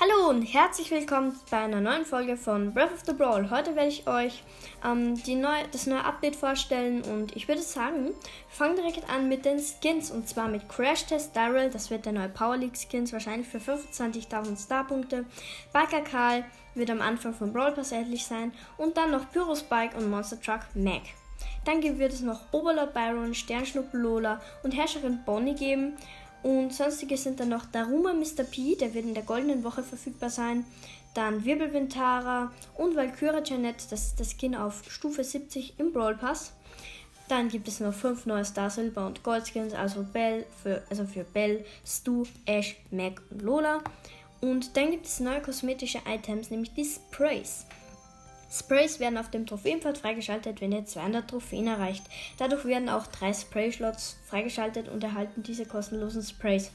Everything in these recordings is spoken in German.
Hallo und herzlich willkommen bei einer neuen Folge von Breath of the Brawl. Heute werde ich euch ähm, neu, das neue Update vorstellen und ich würde sagen, wir fangen direkt an mit den Skins und zwar mit Crash Test Daryl, das wird der neue Power League Skins, wahrscheinlich für 25.000 Starpunkte. Biker Karl wird am Anfang von Brawl Pass erhältlich sein und dann noch Pyro Spike und Monster Truck Mac. Dann wird es noch Oberlord Byron, Sternschnuppen Lola und Herrscherin Bonnie geben. Und sonstige sind dann noch Daruma Mr. P, der wird in der goldenen Woche verfügbar sein. Dann Wirbelwind und Valkyra Janet, das ist das Skin auf Stufe 70 im Brawl Pass. Dann gibt es noch fünf neue Star Silber und Gold Skins, also Bell für, also für Bell, Stu, Ash, Mac und Lola. Und dann gibt es neue kosmetische Items, nämlich die Sprays. Sprays werden auf dem Trophäenpfad freigeschaltet, wenn ihr 200 Trophäen erreicht. Dadurch werden auch drei Spray-Slots freigeschaltet und erhalten diese kostenlosen Sprays.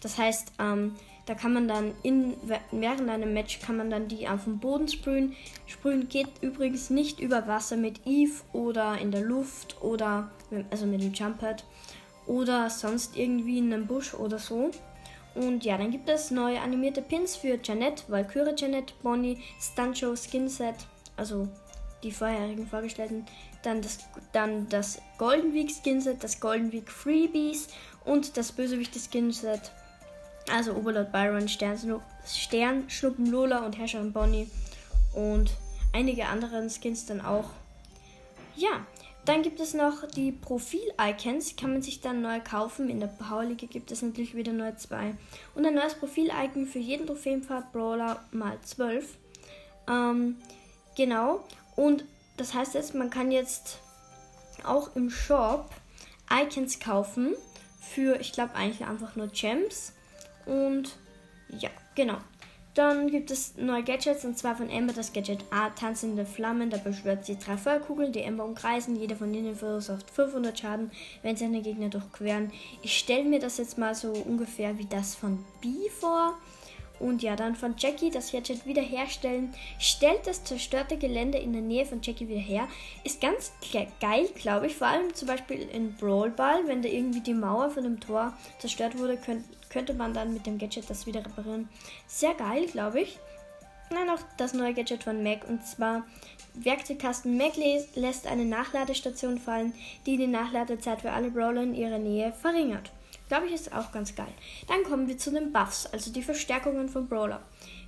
Das heißt, ähm, da kann man dann in, während einem Match kann man dann die auf dem Boden sprühen. Sprühen geht übrigens nicht über Wasser mit Eve oder in der Luft oder also mit dem Jumppad oder sonst irgendwie in einem Busch oder so. Und ja, dann gibt es neue animierte Pins für Janet, Valkyrie Janet, Bonnie, Stuncho, Skinset, also die vorherigen vorgestellten. Dann das, dann das Golden Week Skinset, das Golden Week Freebies und das Bösewichte Skinset. Also Oberlord Byron, Sternschnuppen Lola und Herrscherin Bonnie und einige andere Skins dann auch. Ja, dann gibt es noch die Profil-Icons, kann man sich dann neu kaufen. In der Powerliga gibt es natürlich wieder neue zwei. Und ein neues Profil-Icon für jeden Trophäenpfad Brawler mal 12. Ähm, Genau. Und das heißt jetzt, man kann jetzt auch im Shop Icons kaufen für, ich glaube eigentlich einfach nur Gems. Und ja, genau. Dann gibt es neue Gadgets und zwar von Ember das Gadget A, tanzende Flammen. Da beschwört sie drei Feuerkugeln, die Ember umkreisen. Jeder von ihnen verursacht 500 Schaden, wenn seine Gegner durchqueren. Ich stelle mir das jetzt mal so ungefähr wie das von B vor. Und ja, dann von Jackie das Gadget wiederherstellen. Stellt das zerstörte Gelände in der Nähe von Jackie wieder her. Ist ganz geil, glaube ich. Vor allem zum Beispiel in Brawl Ball, wenn da irgendwie die Mauer von dem Tor zerstört wurde, könnt, könnte man dann mit dem Gadget das wieder reparieren. Sehr geil, glaube ich. Dann noch das neue Gadget von Mac und zwar Werkzeugkasten Mac lässt eine Nachladestation fallen, die die Nachladezeit für alle Brawler in ihrer Nähe verringert. Glaube ich, ist auch ganz geil. Dann kommen wir zu den Buffs, also die Verstärkungen von Brawler.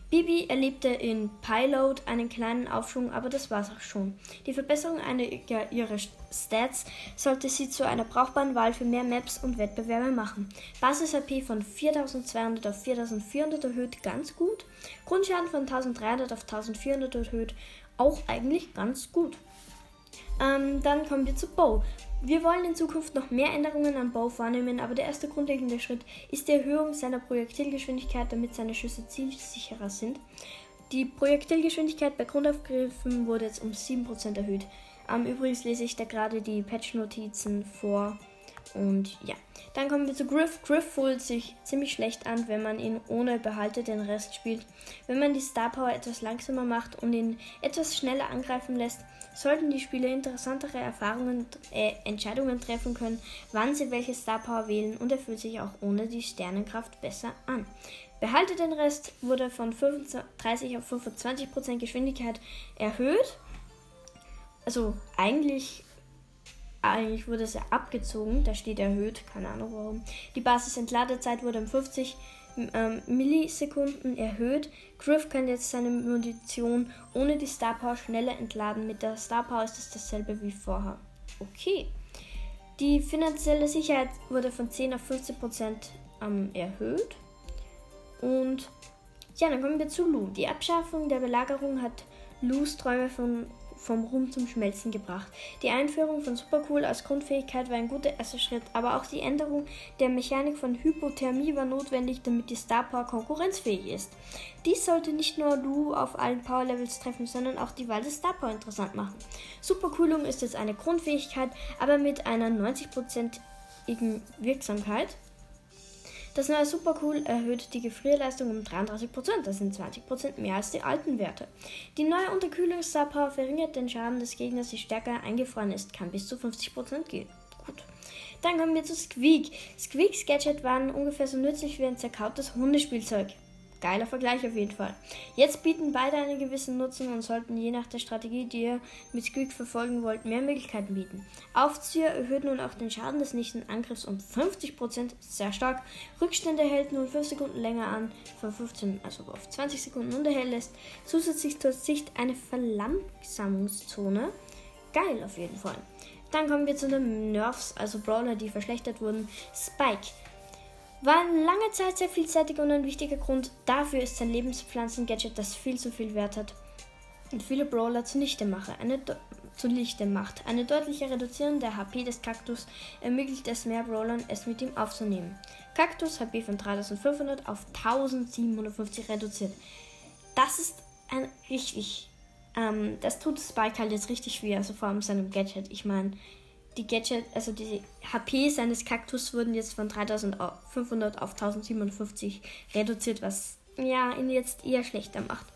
Bibi erlebte in Pilot einen kleinen Aufschwung, aber das war's auch schon. Die Verbesserung einiger ihrer Stats sollte sie zu einer brauchbaren Wahl für mehr Maps und Wettbewerbe machen. Basis-AP von 4200 auf 4400 erhöht, ganz gut. Grundschaden von 1300 auf 1400 erhöht, auch eigentlich ganz gut. Ähm, dann kommen wir zu Bow. Wir wollen in Zukunft noch mehr Änderungen an Bow vornehmen, aber der erste grundlegende Schritt ist die Erhöhung seiner Projektilgeschwindigkeit, damit seine Schüsse zielsicherer sind. Die Projektilgeschwindigkeit bei Grundaufgriffen wurde jetzt um 7% erhöht. Ähm, übrigens lese ich da gerade die Patch-Notizen vor. Und ja, dann kommen wir zu Griff. Griff fühlt sich ziemlich schlecht an, wenn man ihn ohne Behalte den Rest spielt. Wenn man die Star Power etwas langsamer macht und ihn etwas schneller angreifen lässt, sollten die Spieler interessantere Erfahrungen, äh, Entscheidungen treffen können, wann sie welche Star Power wählen und er fühlt sich auch ohne die Sternenkraft besser an. Behalte den Rest wurde von 35 auf 25% Geschwindigkeit erhöht. Also eigentlich eigentlich wurde es ja abgezogen, da steht erhöht, keine Ahnung warum. Die Basisentladezeit wurde um 50 ähm, Millisekunden erhöht. Griff kann jetzt seine Munition ohne die Star Power schneller entladen. Mit der Star Power ist es dasselbe wie vorher. Okay. Die finanzielle Sicherheit wurde von 10 auf 15 Prozent ähm, erhöht. Und ja, dann kommen wir zu Lu. Die Abschaffung der Belagerung hat Lus Träume von vom Ruhm zum Schmelzen gebracht. Die Einführung von Supercool als Grundfähigkeit war ein guter erster Schritt, aber auch die Änderung der Mechanik von Hypothermie war notwendig, damit die Star Power konkurrenzfähig ist. Dies sollte nicht nur Lu auf allen Power Levels treffen, sondern auch die Wahl des Star Power interessant machen. Supercoolung ist jetzt eine Grundfähigkeit, aber mit einer 90%igen Wirksamkeit. Das neue Supercool erhöht die Gefrierleistung um 33%, das sind 20% mehr als die alten Werte. Die neue Unterkühlungsstar verringert den Schaden des Gegners, je stärker eingefroren ist, kann bis zu 50% gehen. Gut. Dann kommen wir zu Squeak. Squeaks Gadget waren ungefähr so nützlich wie ein zerkautes Hundespielzeug. Geiler Vergleich auf jeden Fall. Jetzt bieten beide einen gewissen Nutzen und sollten je nach der Strategie, die ihr mit Squeak verfolgen wollt, mehr Möglichkeiten bieten. Aufzieher erhöht nun auch den Schaden des nächsten Angriffs um 50%, sehr stark. Rückstände hält nun 5 Sekunden länger an, von 15, also auf 20 Sekunden und erhält lässt zusätzlich zur Sicht eine Verlangsamungszone. Geil auf jeden Fall. Dann kommen wir zu den Nerfs, also Brawler, die verschlechtert wurden. Spike. War lange Zeit sehr vielseitig und ein wichtiger Grund dafür ist sein Lebenspflanzen-Gadget, das viel zu viel Wert hat und viele Brawler zunichte, mache. Eine zunichte macht. Eine deutliche Reduzierung der HP des Kaktus ermöglicht es mehr Brawlern, es mit ihm aufzunehmen. Kaktus HP von 3500 auf 1750 reduziert. Das ist ein richtig. Ähm, das tut Spike halt jetzt richtig weh, also vor allem seinem Gadget. Ich meine, die Gadget, also die HP seines Kaktus wurden jetzt von 3500 auf 1057 reduziert, was ja ihn jetzt eher schlechter macht.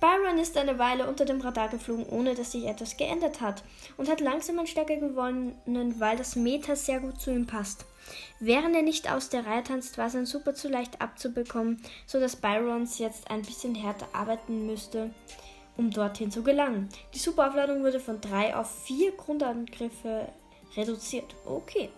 Byron ist eine Weile unter dem Radar geflogen, ohne dass sich etwas geändert hat und hat langsam an Stärke gewonnen, weil das Meta sehr gut zu ihm passt. Während er nicht aus der Reihe tanzt, war sein Super zu leicht abzubekommen, sodass Byrons jetzt ein bisschen härter arbeiten müsste, um dorthin zu gelangen. Die Superaufladung wurde von 3 auf 4 Grundangriffe reduziert. Okay.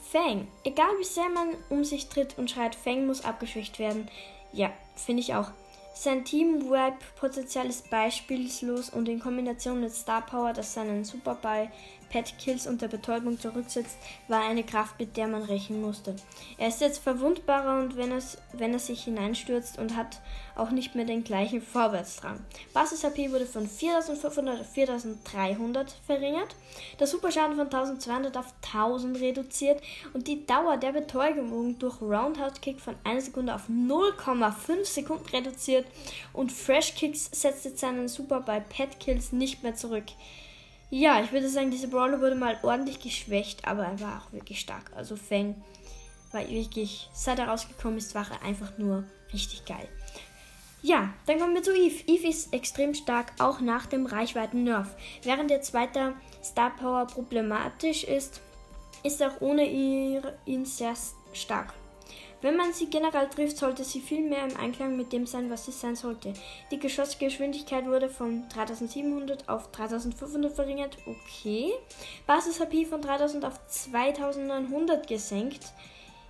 Fang. Egal wie sehr man um sich tritt und schreit, Fang muss abgeschwächt werden. Ja, finde ich auch. Sein Team-Wipe-Potenzial ist beispielslos und in Kombination mit Star Power, das seinen Superball Pet Kills und der Betäubung zurücksetzt, war eine Kraft, mit der man rechnen musste. Er ist jetzt verwundbarer und wenn, es, wenn er sich hineinstürzt und hat auch nicht mehr den gleichen Vorwärtsdrang. Basis HP wurde von 4500 auf 4300 verringert, der Superschaden von 1200 auf 1000 reduziert und die Dauer der Betäubung durch Roundhouse Kick von 1 Sekunde auf 0,5 Sekunden reduziert und Fresh Kicks setzt jetzt seinen Super bei Pet Kills nicht mehr zurück. Ja, ich würde sagen, dieser Brawler wurde mal ordentlich geschwächt, aber er war auch wirklich stark. Also Fang war wirklich, seit er rausgekommen ist, war er einfach nur richtig geil. Ja, dann kommen wir zu Eve. Eve ist extrem stark, auch nach dem Reichweiten-Nerf. Während der zweite Star Power problematisch ist, ist er auch ohne ihn sehr stark. Wenn man sie generell trifft, sollte sie viel mehr im Einklang mit dem sein, was sie sein sollte. Die Geschossgeschwindigkeit wurde von 3700 auf 3500 verringert. Okay. Basis-HP von 3000 auf 2900 gesenkt.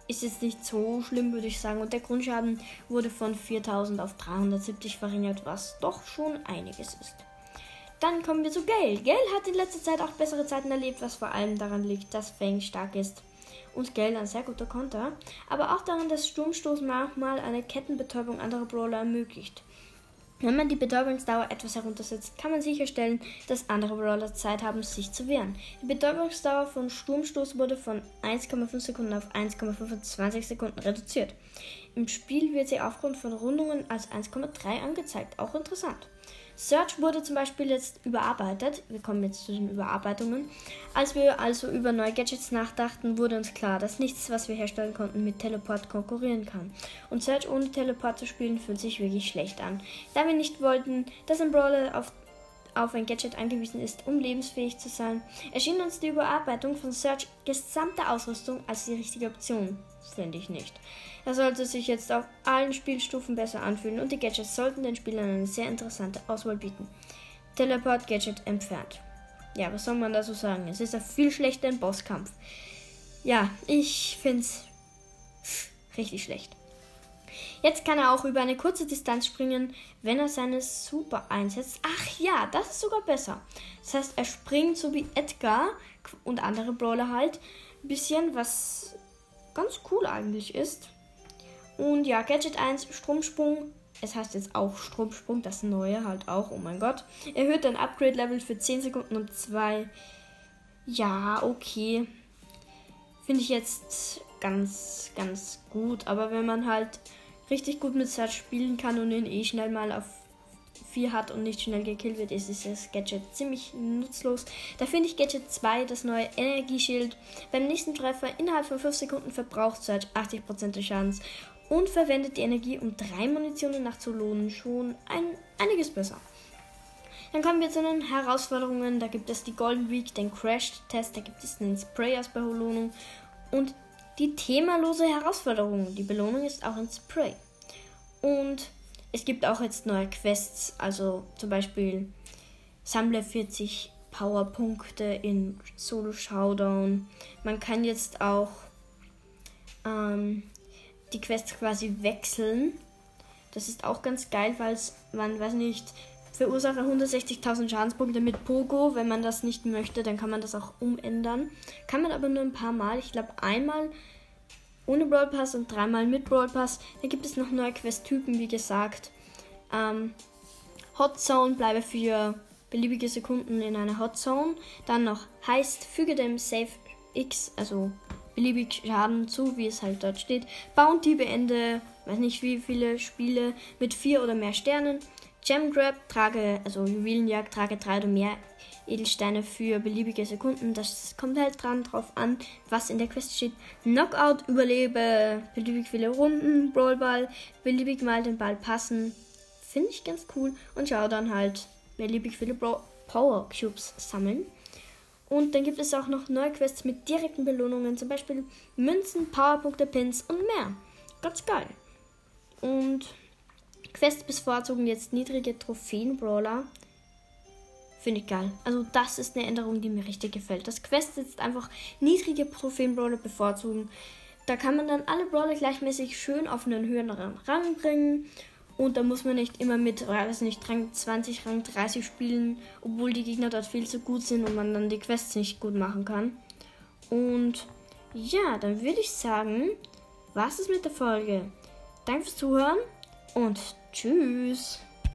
Ist jetzt nicht so schlimm, würde ich sagen. Und der Grundschaden wurde von 4000 auf 370 verringert, was doch schon einiges ist. Dann kommen wir zu Gale. Gale hat in letzter Zeit auch bessere Zeiten erlebt, was vor allem daran liegt, dass Fang stark ist und Gale ein sehr guter Konter, aber auch daran, dass Sturmstoß manchmal eine Kettenbetäubung anderer Brawler ermöglicht. Wenn man die Betäubungsdauer etwas heruntersetzt, kann man sicherstellen, dass andere Brawler Zeit haben, sich zu wehren. Die Betäubungsdauer von Sturmstoß wurde von 1,5 Sekunden auf 1,25 Sekunden reduziert. Im Spiel wird sie aufgrund von Rundungen als 1,3 angezeigt. Auch interessant. Search wurde zum Beispiel jetzt überarbeitet. Wir kommen jetzt zu den Überarbeitungen. Als wir also über neue Gadgets nachdachten, wurde uns klar, dass nichts, was wir herstellen konnten, mit Teleport konkurrieren kann. Und Search ohne Teleport zu spielen, fühlt sich wirklich schlecht an. Da wir nicht wollten, dass ein Brawler auf auf ein Gadget angewiesen ist, um lebensfähig zu sein, erschien uns die Überarbeitung von Search gesamte Ausrüstung als die richtige Option. Finde ich nicht. Er sollte sich jetzt auf allen Spielstufen besser anfühlen und die Gadgets sollten den Spielern eine sehr interessante Auswahl bieten. Teleport Gadget entfernt. Ja, was soll man dazu sagen? Es ist ein viel schlechter Bosskampf. Ja, ich finde es richtig schlecht. Jetzt kann er auch über eine kurze Distanz springen, wenn er seine Super einsetzt. Ach ja, das ist sogar besser. Das heißt, er springt so wie Edgar und andere Brawler halt. Ein bisschen, was ganz cool eigentlich ist. Und ja, Gadget 1, Stromsprung. Es heißt jetzt auch Stromsprung, das neue halt auch, oh mein Gott. Erhöht dein Upgrade-Level für 10 Sekunden und 2. Ja, okay. Finde ich jetzt ganz, ganz gut. Aber wenn man halt richtig gut mit Search spielen kann und ihn eh schnell mal auf 4 hat und nicht schnell gekillt wird, ist dieses Gadget ziemlich nutzlos. Da finde ich Gadget 2, das neue Energieschild. Beim nächsten Treffer innerhalb von 5 Sekunden verbraucht Search 80% des Schadens und verwendet die Energie, um drei Munitionen nachzulohnen. Schon ein, einiges besser. Dann kommen wir zu den Herausforderungen. Da gibt es die Golden Week, den Crash-Test, da gibt es den Spray aus Belohnung und die themalose Herausforderung. Die Belohnung ist auch ein Spray. Und es gibt auch jetzt neue Quests, also zum Beispiel sammle 40 Powerpunkte in Solo Showdown. Man kann jetzt auch ähm, die Quests quasi wechseln. Das ist auch ganz geil, weil man, weiß nicht, verursache 160.000 Schadenspunkte mit Pogo. Wenn man das nicht möchte, dann kann man das auch umändern. Kann man aber nur ein paar Mal. Ich glaube einmal ohne Brawl Pass und dreimal mit Brawl Pass. Dann gibt es noch neue Quest-Typen, wie gesagt. Ähm, Hot Zone bleibe für beliebige Sekunden in einer Hot Zone. Dann noch heißt, füge dem Save X, also beliebig Schaden zu, wie es halt dort steht. Bounty beende, weiß nicht wie viele Spiele mit vier oder mehr Sternen. Gem Grab trage, also Juwelenjagd trage drei oder mehr Edelsteine für beliebige Sekunden. Das kommt halt dran drauf an, was in der Quest steht. Knockout überlebe beliebig viele Runden, Brawlball, beliebig mal den Ball passen. Finde ich ganz cool. Und schau dann halt beliebig viele Bro Power Cubes sammeln. Und dann gibt es auch noch neue Quests mit direkten Belohnungen, zum Beispiel Münzen, Powerpunkte, Pins und mehr. Ganz geil. Und Quests bevorzugen jetzt niedrige Trophäen-Brawler. Finde ich geil. Also das ist eine Änderung, die mir richtig gefällt. Das Quest jetzt einfach niedrige Trophäen-Brawler bevorzugen. Da kann man dann alle Brawler gleichmäßig schön auf einen höheren Rang bringen. Und da muss man nicht immer mit, weiß nicht, Rang 20, Rang 30 spielen, obwohl die Gegner dort viel zu gut sind und man dann die Quests nicht gut machen kann. Und ja, dann würde ich sagen, was ist mit der Folge? Danke fürs Zuhören und tschüss.